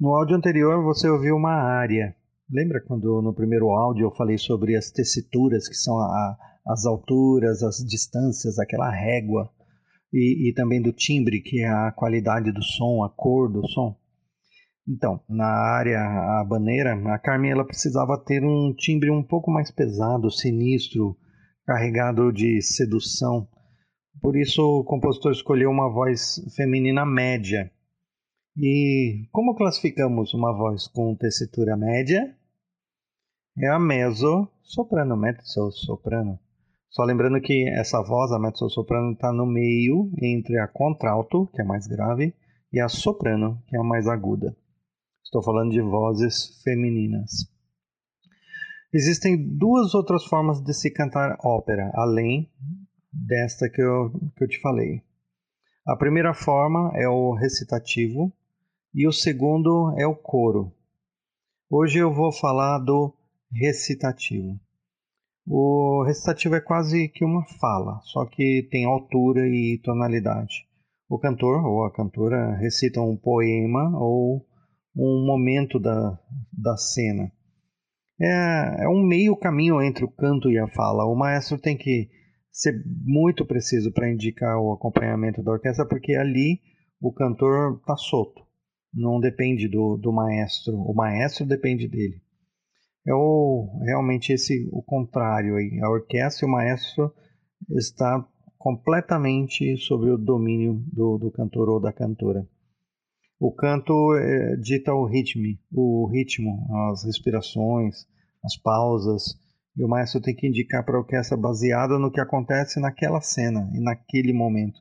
No áudio anterior você ouviu uma área. Lembra quando no primeiro áudio eu falei sobre as tessituras, que são a, as alturas, as distâncias, aquela régua, e, e também do timbre, que é a qualidade do som, a cor do som? Então, na área habaneira, a Carmen ela precisava ter um timbre um pouco mais pesado, sinistro, carregado de sedução. Por isso o compositor escolheu uma voz feminina média. E como classificamos uma voz com tessitura média? É a mezzo-soprano, mezzo-soprano. Só lembrando que essa voz, a mezzo-soprano, está no meio entre a contralto, que é mais grave, e a soprano, que é a mais aguda. Estou falando de vozes femininas. Existem duas outras formas de se cantar ópera, além desta que eu, que eu te falei. A primeira forma é o recitativo e o segundo é o coro. Hoje eu vou falar do recitativo. O recitativo é quase que uma fala, só que tem altura e tonalidade. O cantor ou a cantora recita um poema ou um momento da, da cena. É, é um meio caminho entre o canto e a fala. O maestro tem que ser muito preciso para indicar o acompanhamento da orquestra, porque ali o cantor está solto, não depende do, do maestro, o maestro depende dele. É o, realmente esse o contrário aí. A orquestra e o maestro está completamente sob o domínio do, do cantor ou da cantora. O canto é, dita o ritmo, o ritmo, as respirações, as pausas, e o maestro tem que indicar para a orquestra baseado no que acontece naquela cena e naquele momento.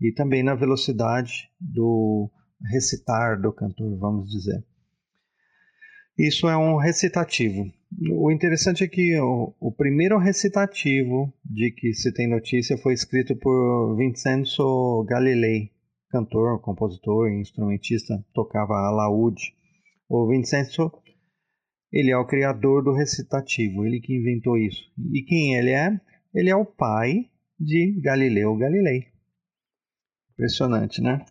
E também na velocidade do recitar do cantor, vamos dizer. Isso é um recitativo. O interessante é que o, o, primeiro recitativo de que se tem notícia foi escrito por Vincenzo Galilei, cantor, compositor e instrumentista, tocava alaúde. O Vincenzo, ele é o criador do recitativo, ele que inventou isso. E quem ele é? Ele é o pai de Galileu Galilei. Impressionante, né?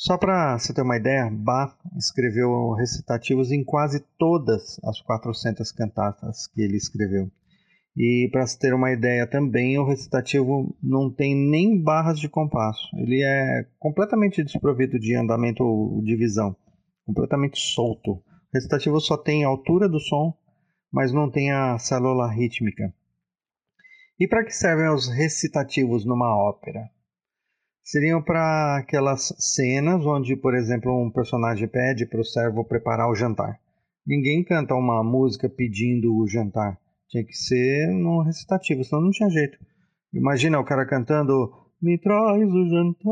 Só para você ter uma ideia, Bach escreveu recitativos em quase todas as 400 cantatas que ele escreveu. E para se ter uma ideia também, o recitativo não tem nem barras de compasso. Ele é completamente desprovido de andamento ou divisão, completamente solto. O recitativo só tem a altura do som, mas não tem a célula rítmica. E para que servem os recitativos numa ópera? Seriam para aquelas cenas onde, por exemplo, um personagem pede para o servo preparar o jantar. Ninguém canta uma música pedindo o jantar tinha que ser no recitativo, senão não tinha jeito. Imagina o cara cantando Me traz o jantar,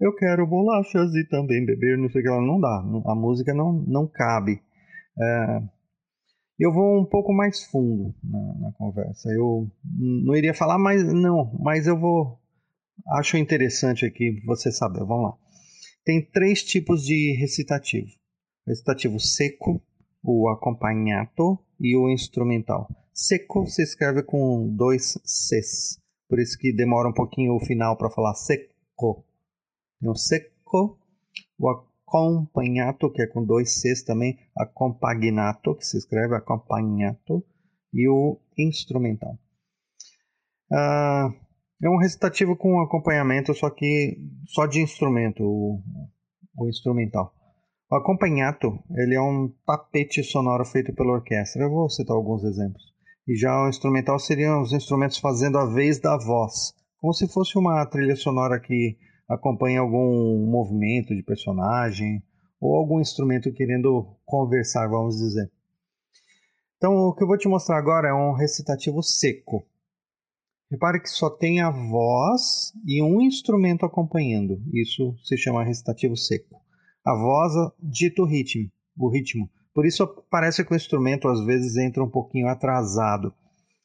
eu quero bolachas e também beber, não sei o que lá. Não dá, a música não, não cabe. É, eu vou um pouco mais fundo na, na, conversa. Eu não iria falar mais, não, mas eu vou. Acho interessante aqui você saber. Vamos lá. Tem três tipos de recitativo: recitativo seco, o acompanhato e o instrumental. Seco se escreve com dois Cs, por isso que demora um pouquinho o final para falar seco. Tem o seco, o acompanhato, que é com dois Cs também, accompagnato, que se escreve acompanhato, e o instrumental. Uh, é um recitativo com acompanhamento, só que só de instrumento, o, o instrumental. O acompanhato ele é um tapete sonoro feito pela orquestra. Eu vou citar alguns exemplos. E já o instrumental seriam os instrumentos fazendo a vez da voz, como se fosse uma trilha sonora que acompanha algum movimento de personagem ou algum instrumento querendo conversar, vamos dizer. Então, o que eu vou te mostrar agora é um recitativo seco. Repare que só tem a voz e um instrumento acompanhando. Isso se chama recitativo seco a voz dita o ritmo, o ritmo. Por isso parece que o instrumento às vezes entra um pouquinho atrasado.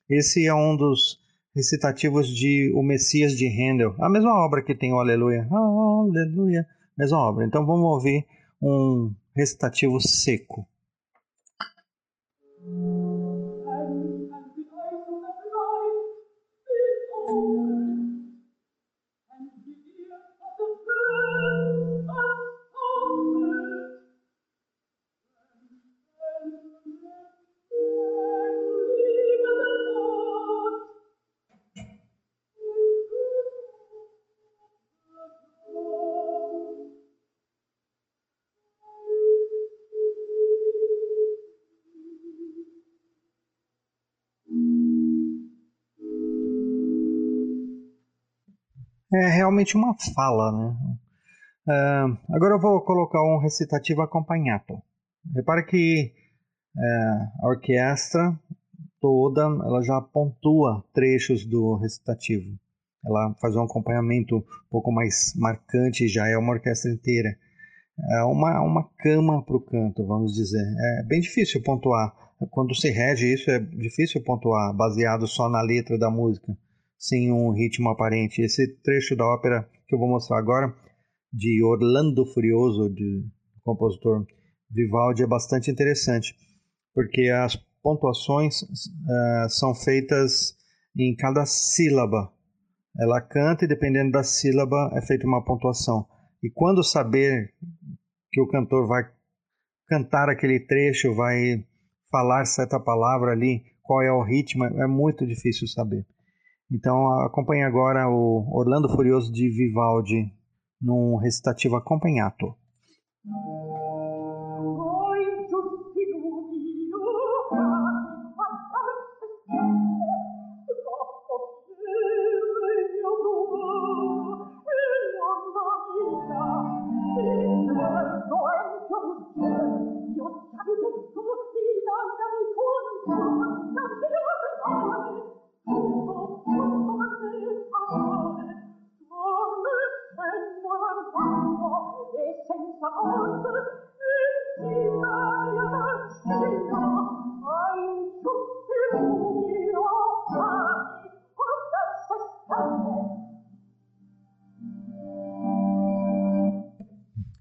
Esse é um dos recitativos de O Messias de Handel, a mesma obra que tem o Aleluia. Aleluia, mesma obra. Então vamos ouvir um recitativo seco. É realmente uma fala, né? Uh, agora eu vou colocar um recitativo acompanhado. Repare que uh, a orquestra toda ela já pontua trechos do recitativo. Ela faz um acompanhamento um pouco mais marcante, já é uma orquestra inteira. É uma, uma cama para o canto, vamos dizer. É bem difícil pontuar. Quando se rege isso, é difícil pontuar baseado só na letra da música sem um ritmo aparente. Esse trecho da ópera que eu vou mostrar agora, de Orlando Furioso, de compositor Vivaldi, é bastante interessante, porque as pontuações uh, são feitas em cada sílaba. Ela canta e dependendo da sílaba é feita uma pontuação. E quando saber que o cantor vai cantar aquele trecho, vai falar certa palavra ali, qual é o ritmo, é muito difícil saber. Então acompanhe agora o Orlando Furioso de Vivaldi num recitativo acompanhado.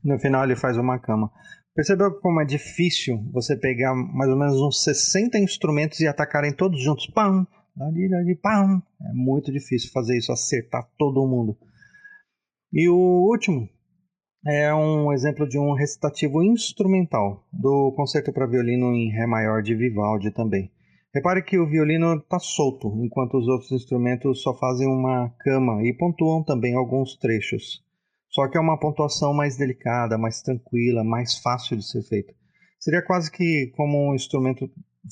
No final ele faz uma cama. Percebeu como é difícil você pegar mais ou menos uns 60 instrumentos e atacarem todos juntos? Pam, pam. É muito difícil fazer isso, acertar todo mundo. E o último é um exemplo de um recitativo instrumental do concerto para violino em Ré maior de Vivaldi também. Repare que o violino está solto, enquanto os outros instrumentos só fazem uma cama e pontuam também alguns trechos. Só que é uma pontuação mais delicada, mais tranquila, mais fácil de ser feita. Seria quase que como um instrumento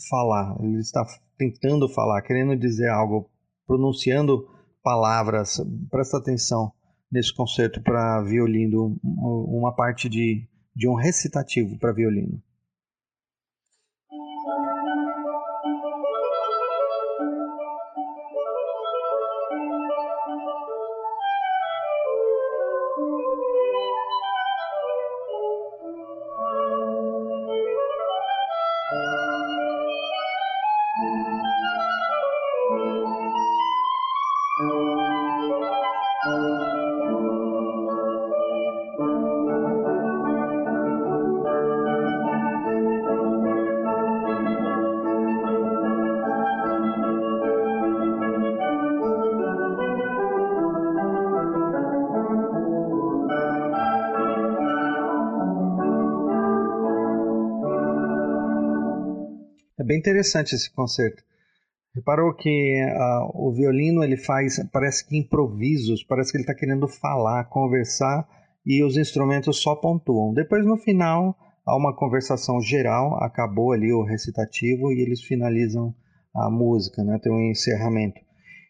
falar. Ele está tentando falar, querendo dizer algo, pronunciando palavras. Presta atenção nesse concerto para violino, uma parte de, de um recitativo para violino. Bem interessante esse concerto. Reparou que uh, o violino ele faz, parece que improvisos, parece que ele está querendo falar, conversar e os instrumentos só pontuam. Depois no final há uma conversação geral, acabou ali o recitativo e eles finalizam a música, né? tem um encerramento.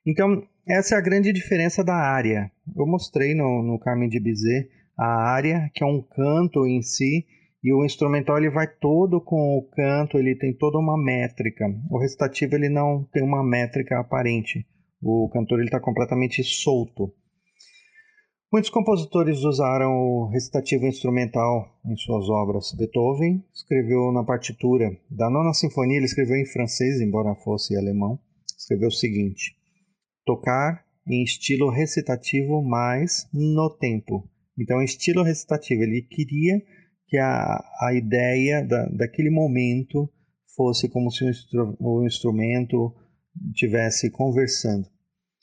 Então essa é a grande diferença da área. Eu mostrei no, no Carmen de Bizet a área, que é um canto em si, e o instrumental ele vai todo com o canto, ele tem toda uma métrica. O recitativo ele não tem uma métrica aparente. O cantor está completamente solto. Muitos compositores usaram o recitativo instrumental em suas obras. Beethoven escreveu na partitura da Nona Sinfonia, ele escreveu em francês, embora fosse alemão, escreveu o seguinte: tocar em estilo recitativo, mas no tempo. Então, estilo recitativo, ele queria que a, a ideia da, daquele momento fosse como se o, instru, o instrumento estivesse conversando.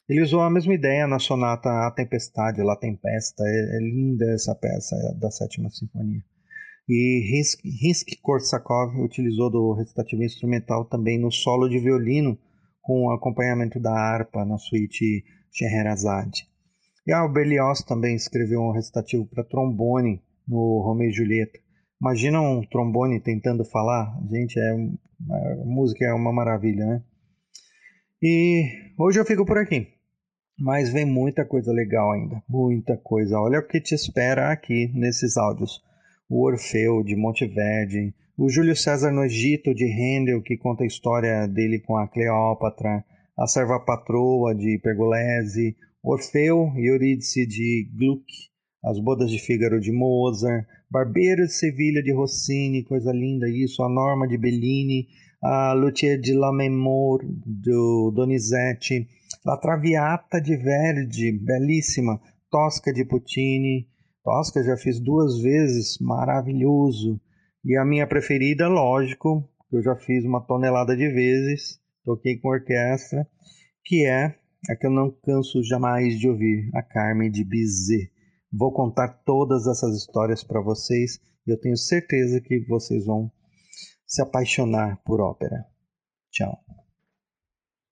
Ele usou a mesma ideia na sonata A Tempestade, La Tempesta. É, é linda essa peça é da Sétima Sinfonia. E Rimsky-Korsakov utilizou do recitativo instrumental também no solo de violino com o acompanhamento da harpa na suíte Scheherazade. E a Berlioz também escreveu um recitativo para trombone no Romeo e Julieta. Imagina um trombone tentando falar, gente, é a música é uma maravilha, né? E hoje eu fico por aqui. Mas vem muita coisa legal ainda, muita coisa. Olha o que te espera aqui nesses áudios. O Orfeu de Monteverdi, o Júlio César no Egito de Handel, que conta a história dele com a Cleópatra, a Serva Patroa de Pergolesi, Orfeu e Eurídice de Gluck, As Bodas de Fígaro de Mozart, Barbeiro de Sevilha de Rossini, coisa linda isso, a Norma de Bellini, a Luthier de Lammermoor do Donizetti, La Traviata de Verdi, belíssima, Tosca de Puccini, Tosca já fiz duas vezes, maravilhoso. E a minha preferida, lógico, que eu já fiz uma tonelada de vezes, toquei com orquestra, que é a que eu não canso jamais de ouvir, a Carmen de Bizet. Vou contar todas essas histórias para vocês e eu tenho certeza que vocês vão se apaixonar por ópera. Tchau.